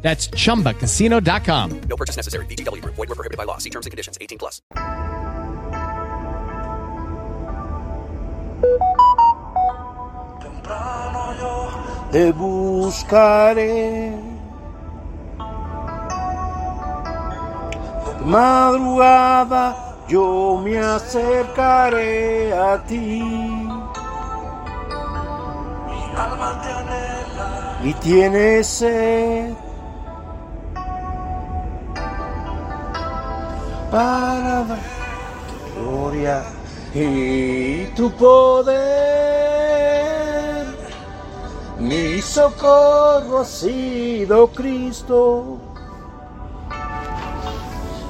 That's chumbacasino.com. No purchase necessary. VGW Group. Void were prohibited by law. See terms and conditions. 18 plus. Temprano yo te buscaré. De madrugada yo me acercaré a ti. Mi alma te anhela y tiene sed. Para tu gloria y tu poder. Mi socorro ha sido Cristo.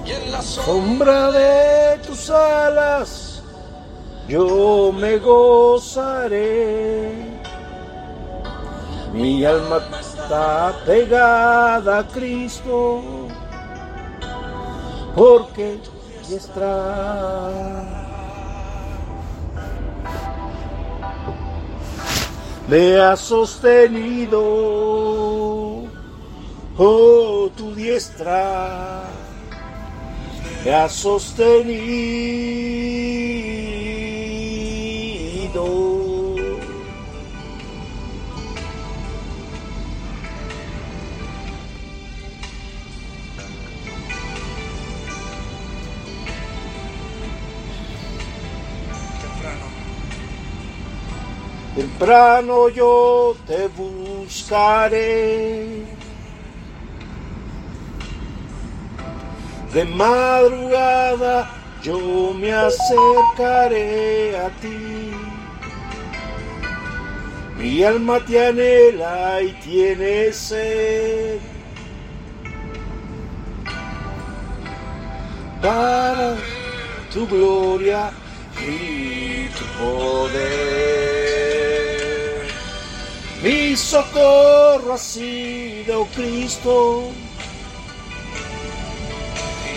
Y en la sombra de tus alas yo me gozaré. Mi alma está pegada a Cristo. Porque diestra me ha sostenido, oh tu diestra me ha sostenido. Temprano yo te buscaré. De madrugada yo me acercaré a ti. Mi alma te anhela y tiene sed. Para tu gloria y tu. Socorro ha sido Cristo.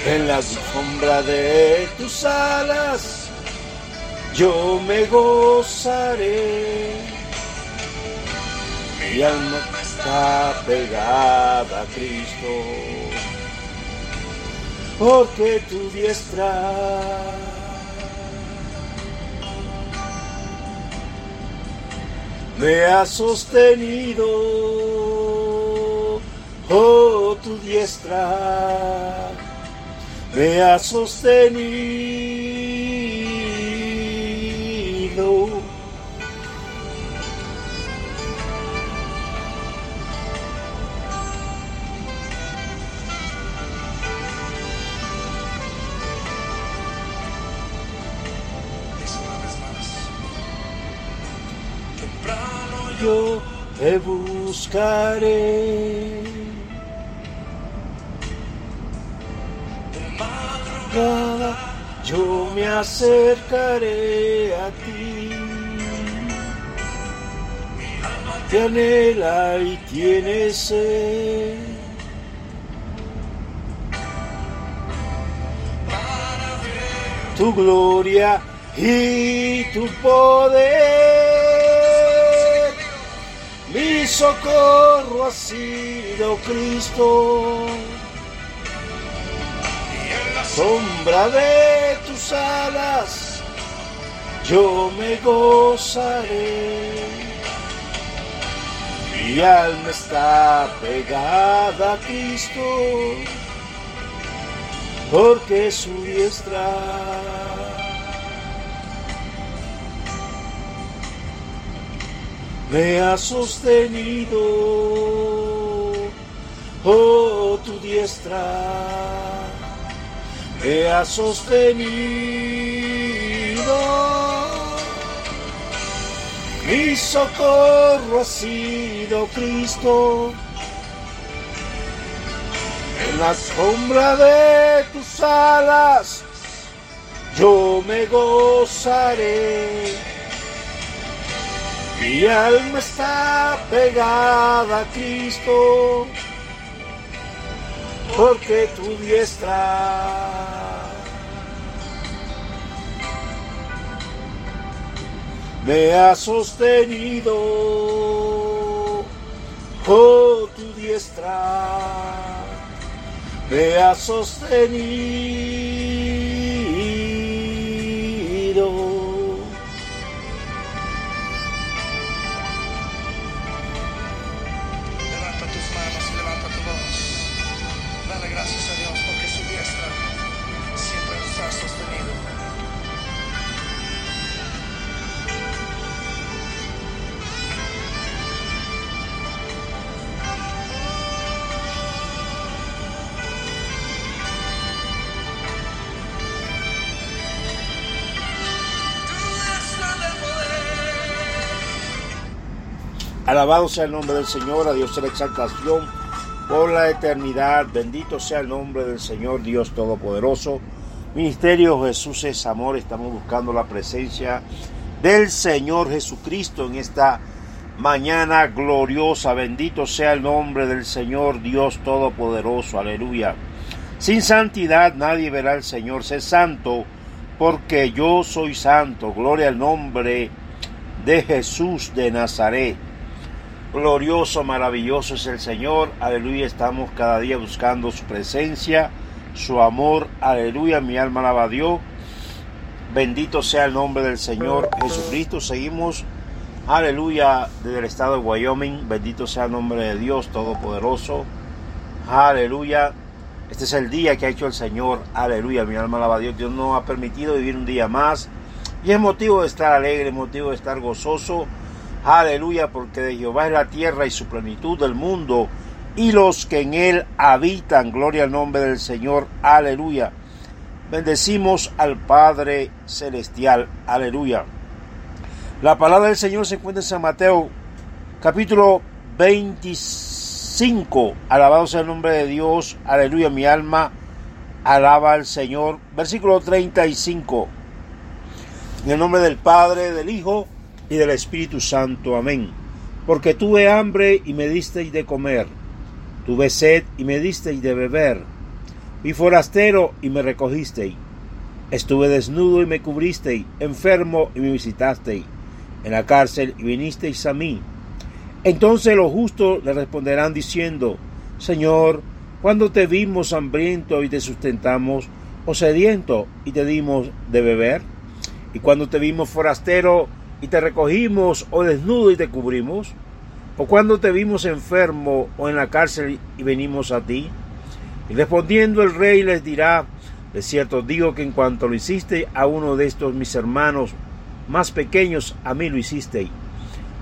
En la sombra de tus alas yo me gozaré. Mi alma está pegada a Cristo. Porque tu diestra me ha sostenido, oh tu diestra me ha sostenido. Yo te buscaré. madrugada yo me acercaré a ti. Te anhela y tiene sed. Tu gloria y tu poder. Mi socorro ha sido Cristo sombra de tus alas yo me gozaré. Mi alma está pegada a Cristo, porque su diestra me ha sostenido, oh tu diestra me ha sostenido. Mi socorro ha sido Cristo. En la sombra de tus alas yo me gozaré. Mi alma está pegada a Cristo, porque tu diestra me ha sostenido, oh tu diestra me ha sostenido. Alabado sea el nombre del Señor, a Dios sea la exaltación por la eternidad. Bendito sea el nombre del Señor, Dios Todopoderoso. Ministerio Jesús es amor. Estamos buscando la presencia del Señor Jesucristo en esta mañana gloriosa. Bendito sea el nombre del Señor, Dios Todopoderoso. Aleluya. Sin santidad nadie verá al Señor. Sé santo porque yo soy santo. Gloria al nombre de Jesús de Nazaret. Glorioso, maravilloso es el Señor. Aleluya. Estamos cada día buscando su presencia, su amor. Aleluya. Mi alma alaba a Dios. Bendito sea el nombre del Señor Jesucristo. Seguimos. Aleluya. Desde el estado de Wyoming. Bendito sea el nombre de Dios Todopoderoso. Aleluya. Este es el día que ha hecho el Señor. Aleluya. Mi alma alaba a Dios. Dios nos ha permitido vivir un día más. Y es motivo de estar alegre, motivo de estar gozoso. Aleluya, porque de Jehová es la tierra y su plenitud del mundo y los que en él habitan. Gloria al nombre del Señor. Aleluya. Bendecimos al Padre Celestial. Aleluya. La palabra del Señor se encuentra en San Mateo, capítulo 25. Alabado sea el nombre de Dios. Aleluya. Mi alma alaba al Señor. Versículo 35. En el nombre del Padre, del Hijo y del Espíritu Santo. Amén. Porque tuve hambre y me disteis de comer. Tuve sed y me disteis de beber. Fui forastero y me recogisteis. Estuve desnudo y me cubristeis. Enfermo y me visitasteis. En la cárcel y vinisteis a mí. Entonces los justos le responderán diciendo, Señor, cuando te vimos hambriento y te sustentamos, o sediento y te dimos de beber? Y cuando te vimos forastero y te recogimos, o desnudo y te cubrimos? ¿O cuando te vimos enfermo o en la cárcel y venimos a ti? Y respondiendo el rey les dirá, de cierto digo que en cuanto lo hiciste a uno de estos mis hermanos más pequeños, a mí lo hicisteis.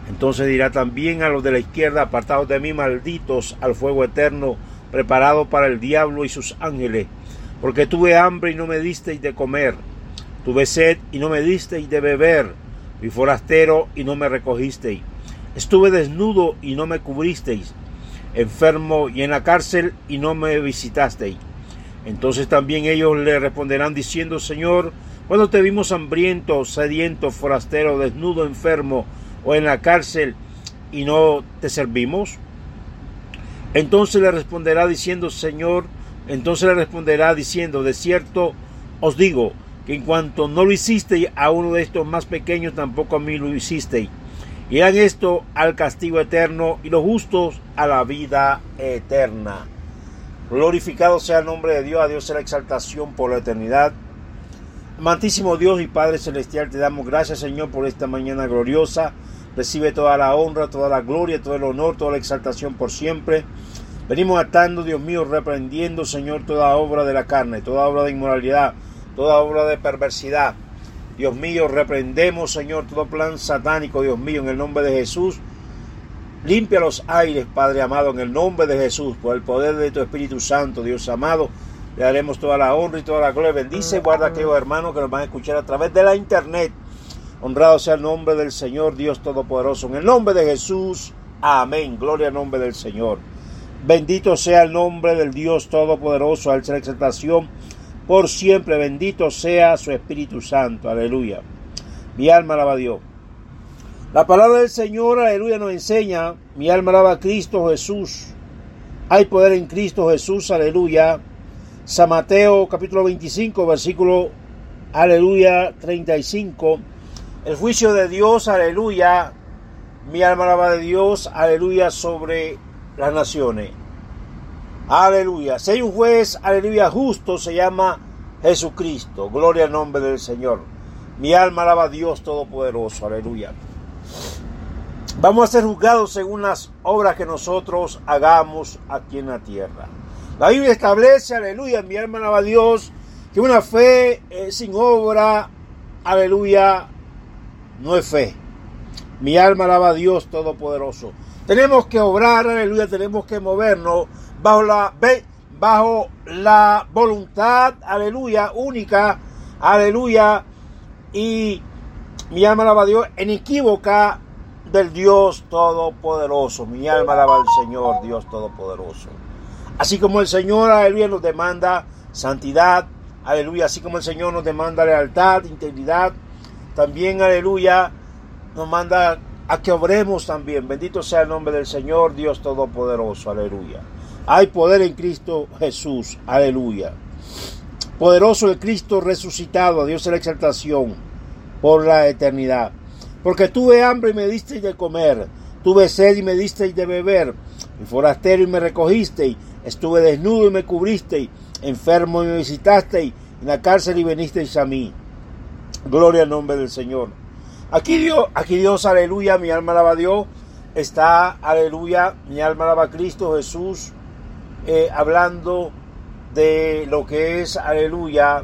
Entonces dirá también a los de la izquierda, apartados de mí, malditos, al fuego eterno, preparado para el diablo y sus ángeles, porque tuve hambre y no me disteis de comer, tuve sed y no me disteis de beber, fui forastero y no me recogisteis, estuve desnudo y no me cubristeis, enfermo y en la cárcel y no me visitasteis. Entonces también ellos le responderán diciendo, Señor, cuando te vimos hambriento, sediento, forastero, desnudo, enfermo o en la cárcel y no te servimos? Entonces le responderá diciendo, Señor, entonces le responderá diciendo, de cierto os digo, en cuanto no lo hicisteis a uno de estos más pequeños, tampoco a mí lo hicisteis. Y hagan esto al castigo eterno y los justos a la vida eterna. Glorificado sea el nombre de Dios, a Dios sea la exaltación por la eternidad. Amantísimo Dios y Padre Celestial, te damos gracias Señor por esta mañana gloriosa. Recibe toda la honra, toda la gloria, todo el honor, toda la exaltación por siempre. Venimos atando, Dios mío, reprendiendo, Señor, toda obra de la carne, toda obra de inmoralidad, toda obra de perversidad. Dios mío, reprendemos, Señor, todo plan satánico, Dios mío, en el nombre de Jesús. Limpia los aires, Padre amado, en el nombre de Jesús, por el poder de tu Espíritu Santo, Dios amado. Le daremos toda la honra y toda la gloria. Bendice, guarda a aquellos hermanos que nos van a escuchar a través de la internet. Honrado sea el nombre del Señor, Dios Todopoderoso. En el nombre de Jesús, amén. Gloria al nombre del Señor. Bendito sea el nombre del Dios Todopoderoso, al ser exaltación por siempre. Bendito sea su Espíritu Santo. Aleluya. Mi alma alaba a Dios. La palabra del Señor, aleluya, nos enseña, mi alma alaba a Cristo Jesús. Hay poder en Cristo Jesús, aleluya. San Mateo capítulo 25, versículo, aleluya, 35. El juicio de Dios, aleluya. Mi alma alaba de Dios, aleluya, sobre las naciones. Aleluya. Si hay un juez, aleluya, justo, se llama Jesucristo. Gloria al nombre del Señor. Mi alma alaba a Dios Todopoderoso. Aleluya. Vamos a ser juzgados según las obras que nosotros hagamos aquí en la tierra. La Biblia establece, aleluya, mi alma alaba a Dios, que una fe eh, sin obra, aleluya, no es fe. Mi alma alaba a Dios Todopoderoso. Tenemos que obrar, aleluya, tenemos que movernos bajo la, bajo la voluntad, aleluya, única, aleluya, y mi alma alaba a Dios, inequívoca del Dios Todopoderoso. Mi alma alaba al Señor, Dios Todopoderoso. Así como el Señor, aleluya, nos demanda santidad, aleluya, así como el Señor nos demanda lealtad, integridad, también, aleluya, nos manda a que obremos también. Bendito sea el nombre del Señor, Dios Todopoderoso, aleluya. Hay poder en Cristo Jesús, aleluya. Poderoso el Cristo resucitado, a Dios la exaltación por la eternidad. Porque tuve hambre y me disteis de comer, tuve sed y me disteis de beber, y forastero y me recogisteis, estuve desnudo y me cubristeis, enfermo y me visitasteis, en la cárcel y venisteis a mí. Gloria al nombre del Señor. Aquí Dios, aquí Dios, aleluya, mi alma alaba a Dios, está, aleluya, mi alma alaba a Cristo Jesús, eh, hablando de lo que es, aleluya,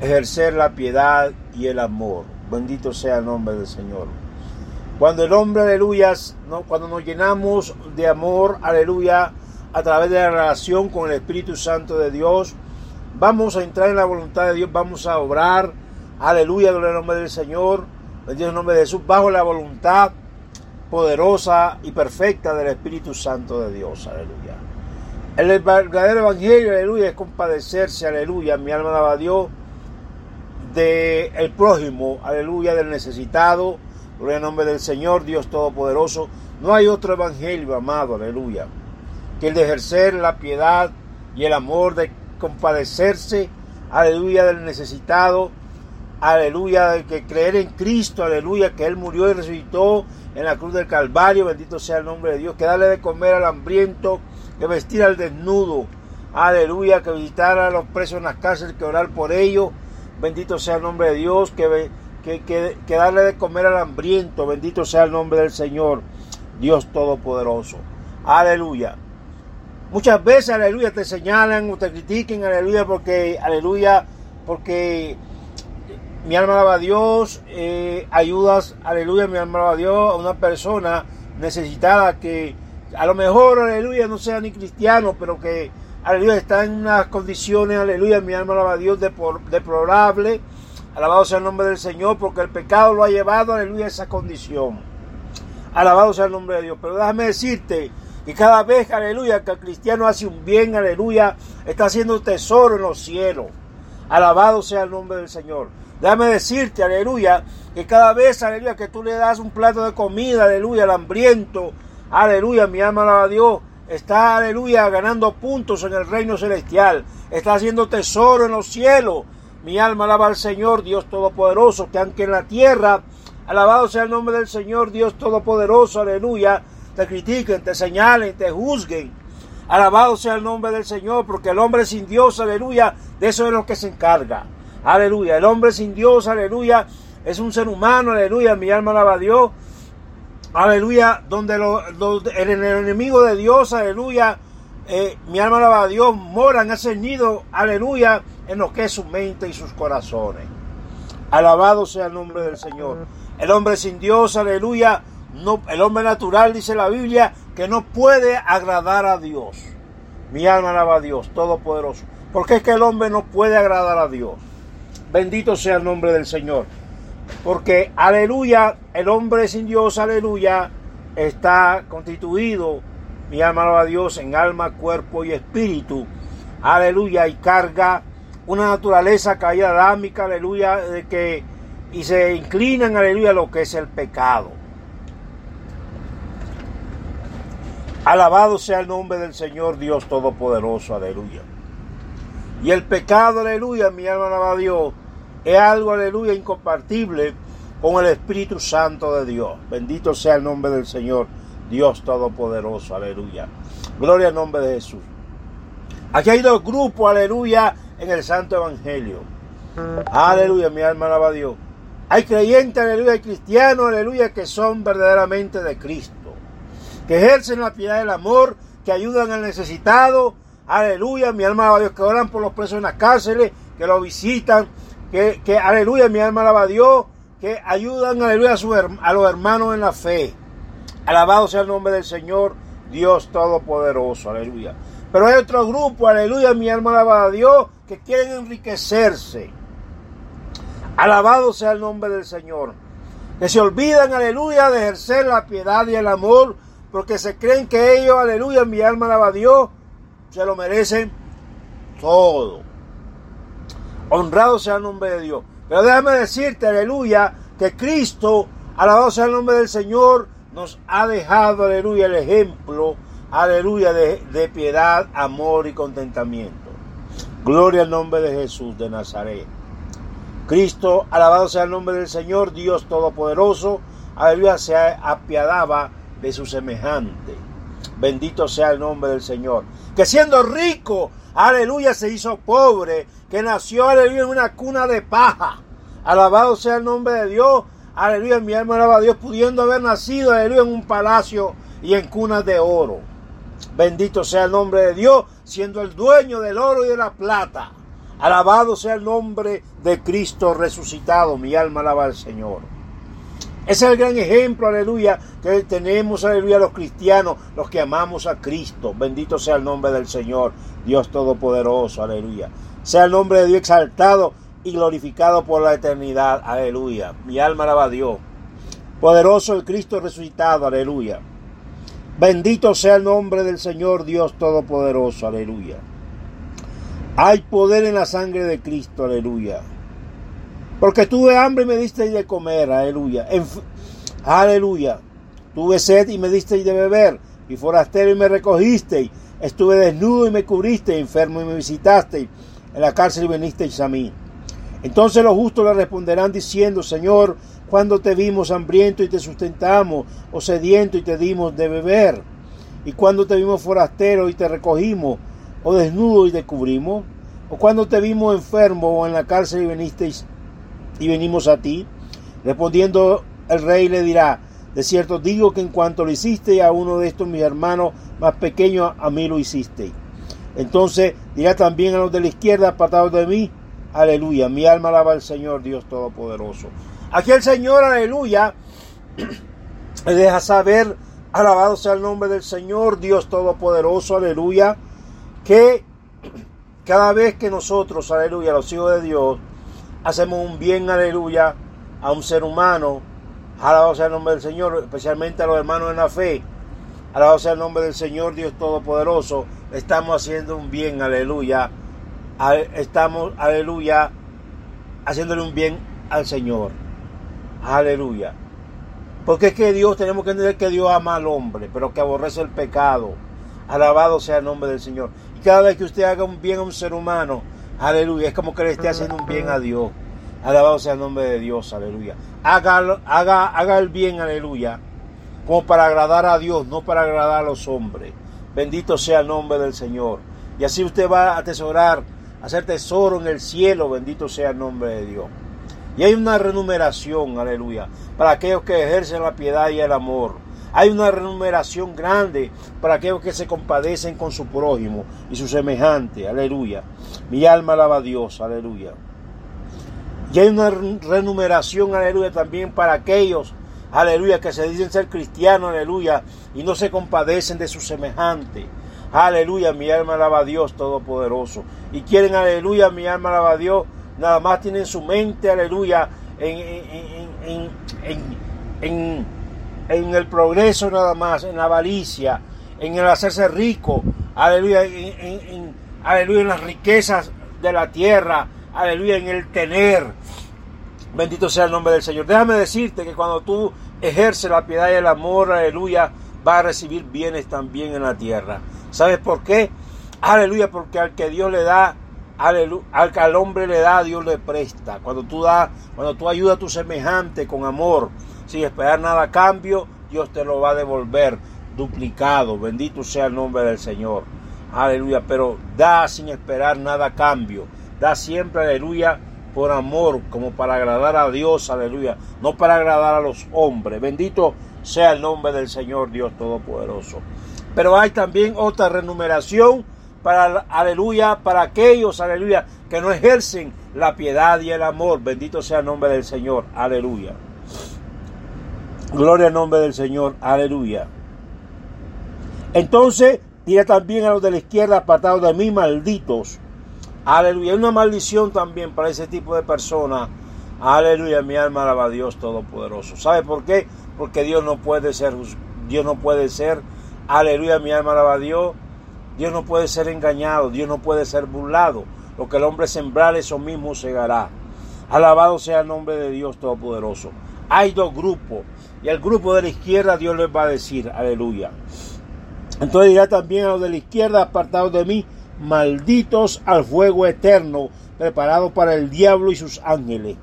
ejercer la piedad y el amor. Bendito sea el nombre del Señor. Cuando el hombre, aleluya, ¿no? cuando nos llenamos de amor, aleluya, a través de la relación con el Espíritu Santo de Dios, vamos a entrar en la voluntad de Dios, vamos a obrar, aleluya, en el nombre del Señor, bendito el nombre de Jesús, bajo la voluntad poderosa y perfecta del Espíritu Santo de Dios, aleluya. El verdadero evangelio, aleluya, es compadecerse, aleluya, mi alma alaba a Dios, del el prójimo, aleluya, del necesitado, gloria al nombre del Señor, Dios Todopoderoso. No hay otro evangelio, amado, aleluya, que el de ejercer la piedad y el amor, de compadecerse, aleluya, del necesitado, aleluya, de que creer en Cristo, aleluya, que Él murió y resucitó en la cruz del Calvario, bendito sea el nombre de Dios, que darle de comer al hambriento, que vestir al desnudo, aleluya, que visitar a los presos en las cárceles, que orar por ellos, bendito sea el nombre de Dios, que, que, que, darle de comer al hambriento, bendito sea el nombre del Señor, Dios Todopoderoso, aleluya. Muchas veces, aleluya, te señalan o te critiquen, aleluya, porque, aleluya, porque mi alma alaba a Dios, eh, ayudas, aleluya, mi alma alaba a Dios, a una persona necesitada que a lo mejor, aleluya, no sea ni cristiano, pero que, aleluya, está en unas condiciones, aleluya, mi alma alaba a Dios deplorable, alabado sea el nombre del Señor, porque el pecado lo ha llevado, aleluya, a esa condición. Alabado sea el nombre de Dios. Pero déjame decirte que cada vez, aleluya, que el cristiano hace un bien, aleluya, está haciendo tesoro en los cielos. Alabado sea el nombre del Señor. Déjame decirte, aleluya, que cada vez, aleluya, que tú le das un plato de comida, aleluya, al hambriento, aleluya, mi alma alaba a Dios, está, aleluya, ganando puntos en el reino celestial, está haciendo tesoro en los cielos. Mi alma alaba al Señor, Dios Todopoderoso, que aunque en la tierra, alabado sea el nombre del Señor, Dios Todopoderoso, aleluya, te critiquen, te señalen, te juzguen. Alabado sea el nombre del Señor, porque el hombre sin Dios, aleluya, de eso es lo que se encarga. Aleluya. El hombre sin Dios, aleluya, es un ser humano, aleluya. Mi alma alaba a Dios. Aleluya. Donde, el, enemigo de Dios, aleluya. Eh, mi alma alaba a Dios. Moran, ese nido, aleluya, en lo que es su mente y sus corazones. Alabado sea el nombre del Señor. El hombre sin Dios, aleluya. El hombre natural, dice la Biblia, que no puede agradar a Dios. Mi alma alaba a Dios, Todopoderoso. Porque es que el hombre no puede agradar a Dios. Bendito sea el nombre del Señor. Porque, aleluya, el hombre sin Dios, aleluya, está constituido, mi alma alaba a Dios, en alma, cuerpo y espíritu. aleluya, y carga una naturaleza caída adámica, aleluya, de que y se inclinan, aleluya, lo que es el pecado. Alabado sea el nombre del Señor Dios Todopoderoso, aleluya. Y el pecado, aleluya, mi alma alaba a Dios, es algo, aleluya, incompartible con el Espíritu Santo de Dios. Bendito sea el nombre del Señor, Dios Todopoderoso, aleluya. Gloria al nombre de Jesús. Aquí hay dos grupos, aleluya, en el Santo Evangelio. Aleluya, mi alma alaba a Dios. Hay creyentes, aleluya, hay cristianos, aleluya, que son verdaderamente de Cristo. Que ejercen la piedad del amor, que ayudan al necesitado. Aleluya, mi alma alaba a Dios, que oran por los presos en las cárceles, que lo visitan. Que, aleluya, mi alma alaba a Dios, que ayudan, aleluya, a, a los hermanos en la fe. Alabado sea el nombre del Señor, Dios Todopoderoso, aleluya. Pero hay otro grupo, aleluya, mi alma alaba a Dios, que quieren enriquecerse. Alabado sea el nombre del Señor. Que se olvidan, aleluya, de ejercer la piedad y el amor, porque se creen que ellos, aleluya, mi alma alaba a Dios, se lo merecen todo. Honrado sea el nombre de Dios. Pero déjame decirte, aleluya, que Cristo, alabado sea el nombre del Señor, nos ha dejado, aleluya, el ejemplo, aleluya, de, piedad, amor y contentamiento. Gloria al nombre de Jesús de Nazaret. Cristo, alabado sea el nombre del Señor, Dios Todopoderoso, aleluya, se apiadaba de su semejante. Bendito sea el nombre del Señor. Que siendo rico, aleluya, se hizo pobre, que nació, aleluya, en una cuna de paja. Alabado sea el nombre de Dios, aleluya, mi alma alaba a Dios, pudiendo haber nacido, aleluya, en un palacio y en cunas de oro. Bendito sea el nombre de Dios, siendo el dueño del oro y de la plata. Alabado sea el nombre de Cristo resucitado. Mi alma alaba al Señor. Ese es el gran ejemplo, aleluya, que tenemos, aleluya, los cristianos, los que amamos a Cristo. Bendito sea el nombre del Señor, Dios Todopoderoso, aleluya. Sea el nombre de Dios exaltado y glorificado por la eternidad, aleluya. Mi alma alaba a Dios. Poderoso el Cristo resucitado, aleluya. Bendito sea el nombre del Señor Dios Todopoderoso, aleluya. Hay poder en la sangre de Cristo, aleluya. Porque tuve hambre y me diste de comer, aleluya. aleluya. Tuve sed y me diste de beber, y forastero y me recogiste. Estuve desnudo y me cubriste, enfermo y me visitaste. En la cárcel y vinisteis a mí. Entonces los justos le responderán diciendo, Señor, cuando te vimos hambriento y te sustentamos, o sediento y te dimos de beber, y cuando te vimos forastero y te recogimos, o desnudo y te cubrimos, o cuando te vimos enfermo o en la cárcel y vinisteis y venimos a ti. Respondiendo el rey le dirá, de cierto digo que en cuanto lo hiciste a uno de estos mis hermanos más pequeños, a mí lo hiciste. Entonces dirá también a los de la izquierda, apartados de mí, aleluya, mi alma alaba al Señor Dios Todopoderoso. Aquí el Señor, aleluya, le deja saber, alabado sea el nombre del Señor Dios Todopoderoso, aleluya, que cada vez que nosotros, aleluya, los hijos de Dios, hacemos un bien, aleluya, a un ser humano, alabado sea el nombre del Señor, especialmente a los hermanos en la fe, alabado sea el nombre del Señor Dios Todopoderoso, estamos haciendo un bien, aleluya, estamos, aleluya, haciéndole un bien al Señor, aleluya. Porque es que Dios, tenemos que entender que Dios ama al hombre, pero que aborrece el pecado. Alabado sea el nombre del Señor. Y cada vez que usted haga un bien a un ser humano, aleluya, es como que le esté haciendo un bien a Dios. Alabado sea el nombre de Dios, aleluya. Haga, haga, haga el bien, aleluya, como para agradar a Dios, no para agradar a los hombres. Bendito sea el nombre del Señor. Y así usted va a atesorar, a hacer tesoro en el cielo, bendito sea el nombre de Dios. Y hay una renumeración, aleluya, para aquellos que ejercen la piedad y el amor. Hay una renumeración grande para aquellos que se compadecen con su prójimo y su semejante. Aleluya. Mi alma alaba a Dios. Aleluya. Y hay una renumeración, aleluya, también para aquellos, aleluya, que se dicen ser cristianos, aleluya, y no se compadecen de su semejante. Aleluya, mi alma alaba a Dios Todopoderoso. Y quieren, aleluya, mi alma alaba a Dios, nada más tienen su mente, aleluya, en, en, en, en en el progreso nada más, en la avaricia, en el hacerse rico, aleluya, en, aleluya, en las riquezas de la tierra, aleluya, en el tener. Bendito sea el nombre del Señor. Déjame decirte que cuando tú ejerces la piedad y el amor, aleluya, va a recibir bienes también en la tierra. ¿Sabes por qué? Aleluya, porque al que Dios le da, al que al hombre le da, Dios le presta. Cuando tú das, cuando tú ayudas a tu semejante con amor, sin esperar nada a cambio, Dios te lo va a devolver duplicado. Bendito sea el nombre del Señor. Aleluya, pero da sin esperar nada a cambio. Da siempre, aleluya, por amor, como para agradar a Dios, aleluya, no para agradar a los hombres. Bendito sea el nombre del Señor Dios Todopoderoso. Pero hay también otra renumeración para, aleluya, para aquellos, aleluya, que no ejercen la piedad y el amor. Bendito sea el nombre del Señor, aleluya. Gloria al nombre del Señor, aleluya. Entonces, diré también a los de la izquierda, apartados de mí, malditos Aleluya. Es una maldición también para ese tipo de personas. Aleluya. Mi alma alaba a Dios Todopoderoso. ¿Sabe por qué? Porque Dios no puede ser, Dios no puede ser, aleluya, mi alma alaba a Dios. Dios no puede ser engañado, Dios no puede ser burlado. Lo que el hombre sembrar, eso mismo segará. Alabado sea el nombre de Dios Todopoderoso. Hay dos grupos. Y el grupo de la izquierda Dios les va a decir, aleluya. Entonces dirá también a los de la izquierda, apartados de mí, malditos al fuego eterno preparado para el diablo y sus ángeles.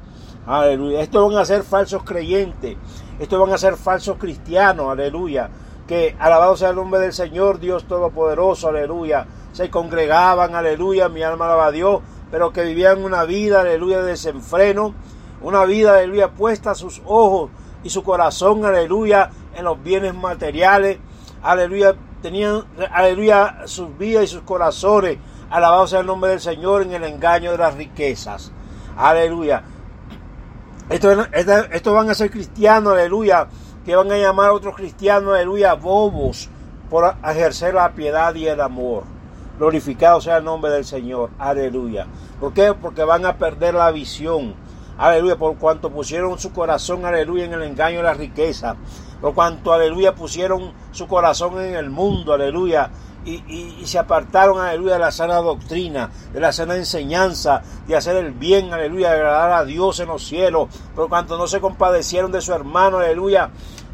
Aleluya. Estos van a ser falsos creyentes. Estos van a ser falsos cristianos. Aleluya. Que alabado sea el nombre del Señor, Dios Todopoderoso. Aleluya. Se congregaban. Aleluya. Mi alma alaba a Dios. Pero que vivían una vida. Aleluya. De desenfreno. Una vida. Aleluya. Puesta sus ojos y su corazón. Aleluya. En los bienes materiales. Aleluya tenían, aleluya, sus vidas y sus corazones, alabado sea el nombre del Señor en el engaño de las riquezas. Aleluya. Estos van a ser cristianos, aleluya, que van a llamar a otros cristianos, aleluya, bobos por ejercer la piedad y el amor. Glorificado sea el nombre del Señor, aleluya. ¿Por qué? Porque van a perder la visión, aleluya, por cuanto pusieron su corazón, aleluya, en el engaño de la riqueza. Por cuanto, aleluya, pusieron su corazón en el mundo, aleluya, y, se apartaron, aleluya, de la sana doctrina, de la sana enseñanza, de hacer el bien, aleluya, de agradar a Dios en los cielos, por cuanto no se compadecieron de su hermano, aleluya.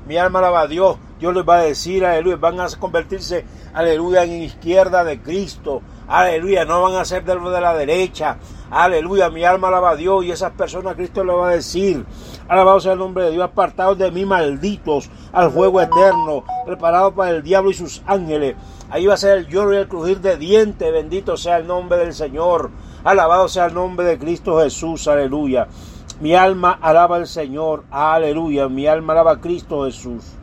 Mi alma alaba a Dios, Dios les va a decir, aleluya, van a convertirse, aleluya, en izquierda de Cristo, aleluya, no van a ser de de la derecha, aleluya, mi alma alaba a Dios y esas personas Cristo le va a decir, alabado sea el nombre de Dios, apartados de mí malditos al fuego eterno, preparado para el diablo y sus ángeles, ahí va a ser el lloro y el crujir de dientes, bendito sea el nombre del Señor, alabado sea el nombre de Cristo Jesús, aleluya, mi alma alaba al Señor, aleluya, mi alma alaba a Cristo Jesús.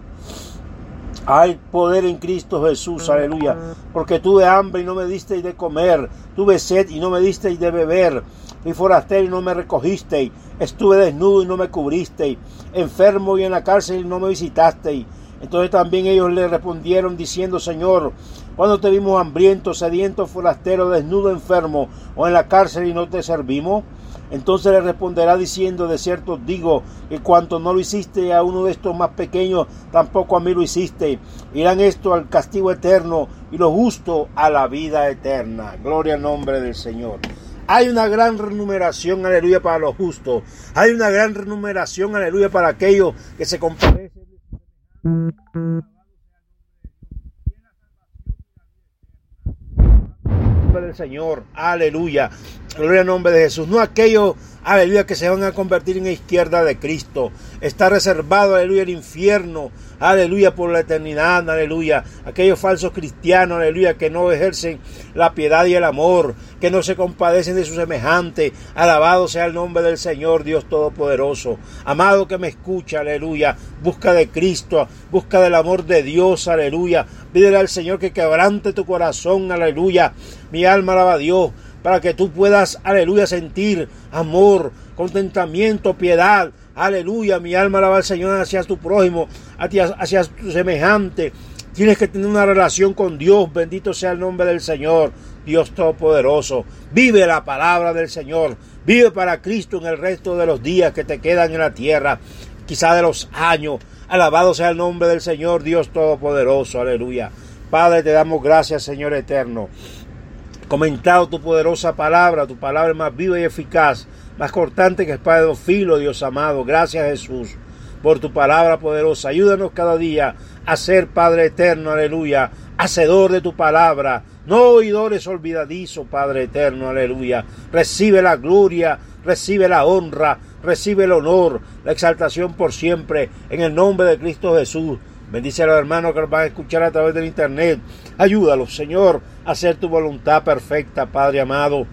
Hay poder en Cristo Jesús, aleluya. Porque tuve hambre y no me disteis de comer. Tuve sed y no me disteis de beber. Fui forastero y no me recogisteis. Estuve desnudo y no me cubristeis. Enfermo y en la cárcel y no me visitasteis. Entonces también ellos le respondieron diciendo, Señor, cuando te vimos hambriento, sediento, forastero, desnudo, enfermo o en la cárcel y no te servimos. Entonces le responderá diciendo, de cierto digo, que cuanto no lo hiciste a uno de estos más pequeños, tampoco a mí lo hiciste. Irán esto al castigo eterno y lo justo a la vida eterna. Gloria al nombre del Señor. Hay una gran renumeración, aleluya, para los justos. Hay una gran renumeración, aleluya, para aquellos que se del Señor, aleluya. Gloria al nombre de Jesús. No aquellos, aleluya, que se van a convertir en izquierda de Cristo. Está reservado, aleluya, el infierno, aleluya, por la eternidad, aleluya. Aquellos falsos cristianos, aleluya, que no ejercen la piedad y el amor, que no se compadecen de su semejante. Alabado sea el nombre del Señor, Dios Todopoderoso. Amado que me escucha, aleluya. Busca de Cristo, busca del amor de Dios, aleluya. Pídele al Señor que quebrante tu corazón, aleluya. Mi alma alaba a Dios para que tú puedas, aleluya, sentir amor, contentamiento, piedad. Aleluya, mi alma alaba al Señor hacia tu prójimo, hacia, tu semejante. Tienes que tener una relación con Dios. Bendito sea el nombre del Señor, Dios Todopoderoso. Vive la palabra del Señor. Vive para Cristo en el resto de los días que te quedan en la tierra, quizá de los años. Alabado sea el nombre del Señor, Dios Todopoderoso. Aleluya. Padre, te damos gracias, Señor eterno comentado tu poderosa palabra, tu palabra más viva y eficaz, más cortante que espada de dos filos, Dios amado. Gracias Jesús por tu palabra poderosa. Ayúdanos cada día a ser Padre eterno, aleluya, hacedor de tu palabra, no oidores olvidadizos, Padre eterno, aleluya. Recibe la gloria, recibe la honra, recibe el honor, la exaltación por siempre, en el nombre de Cristo Jesús. Bendice a los hermanos que nos van a escuchar a través del internet. Ayúdalos, Señor, a hacer tu voluntad perfecta, Padre amado.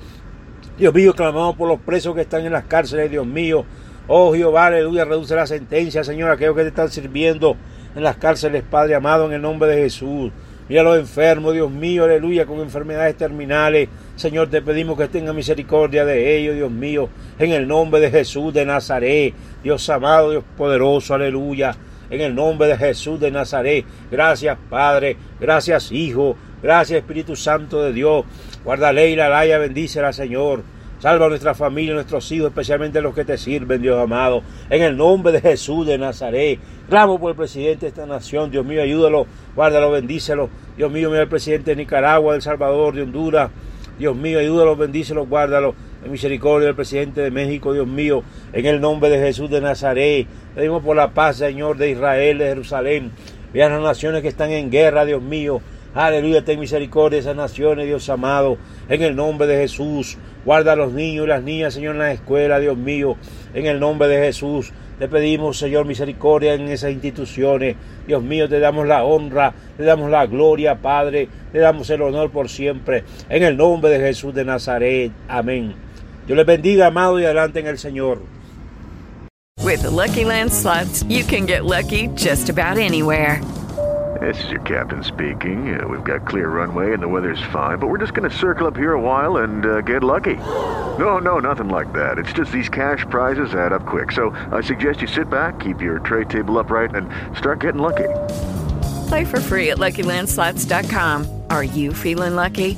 Dios mío, clamamos por los presos que están en las cárceles, Dios mío. Oh Jehová, aleluya, reduce la sentencia, Señor, a aquellos que te están sirviendo en las cárceles, Padre amado, en el nombre de Jesús. Mira a los enfermos, Dios mío, aleluya, con enfermedades terminales. Señor, te pedimos que tenga misericordia de ellos, Dios mío, en el nombre de Jesús de Nazaret. Dios amado, Dios poderoso, aleluya. En el nombre de Jesús de Nazaret. Gracias, Padre. Gracias, Hijo. Gracias, Espíritu Santo de Dios. Guarda Leila, Laya, bendícela, Señor. Salva a nuestra familia, nuestros hijos, especialmente los que te sirven, Dios amado. En el nombre de Jesús de Nazaret. Clamo por el presidente de esta nación. Dios mío, ayúdalo, guárdalo, bendícelo. Dios mío, mira el presidente de Nicaragua, de El Salvador, de Honduras. Dios mío, ayúdalo, bendícelo, guárdalo. En misericordia del presidente de México, Dios mío. En el nombre de Jesús de Nazaret. Pedimos por la paz, Señor, de Israel, de Jerusalén. Vean las naciones que están en guerra, Dios mío. Aleluya, ten misericordia de esas naciones, Dios amado. En el nombre de Jesús. Guarda a los niños y las niñas, Señor, en la escuela, Dios mío. En el nombre de Jesús. Te pedimos, Señor, misericordia en esas instituciones. Dios mío, te damos la honra, te damos la gloria, Padre. Te damos el honor por siempre. En el nombre de Jesús de Nazaret. Amén. Dios les bendiga, amado, y adelante en el Señor. With the Lucky Land slots, you can get lucky just about anywhere. This is your captain speaking. Uh, we've got clear runway and the weather's fine, but we're just going to circle up here a while and uh, get lucky. No, no, nothing like that. It's just these cash prizes add up quick. So I suggest you sit back, keep your tray table upright, and start getting lucky. Play for free at LuckyLandSlots.com. Are you feeling lucky?